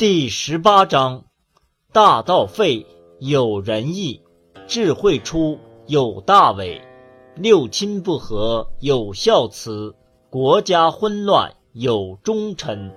第十八章：大道废，有仁义；智慧出，有大伟；六亲不和，有孝慈；国家混乱，有忠臣。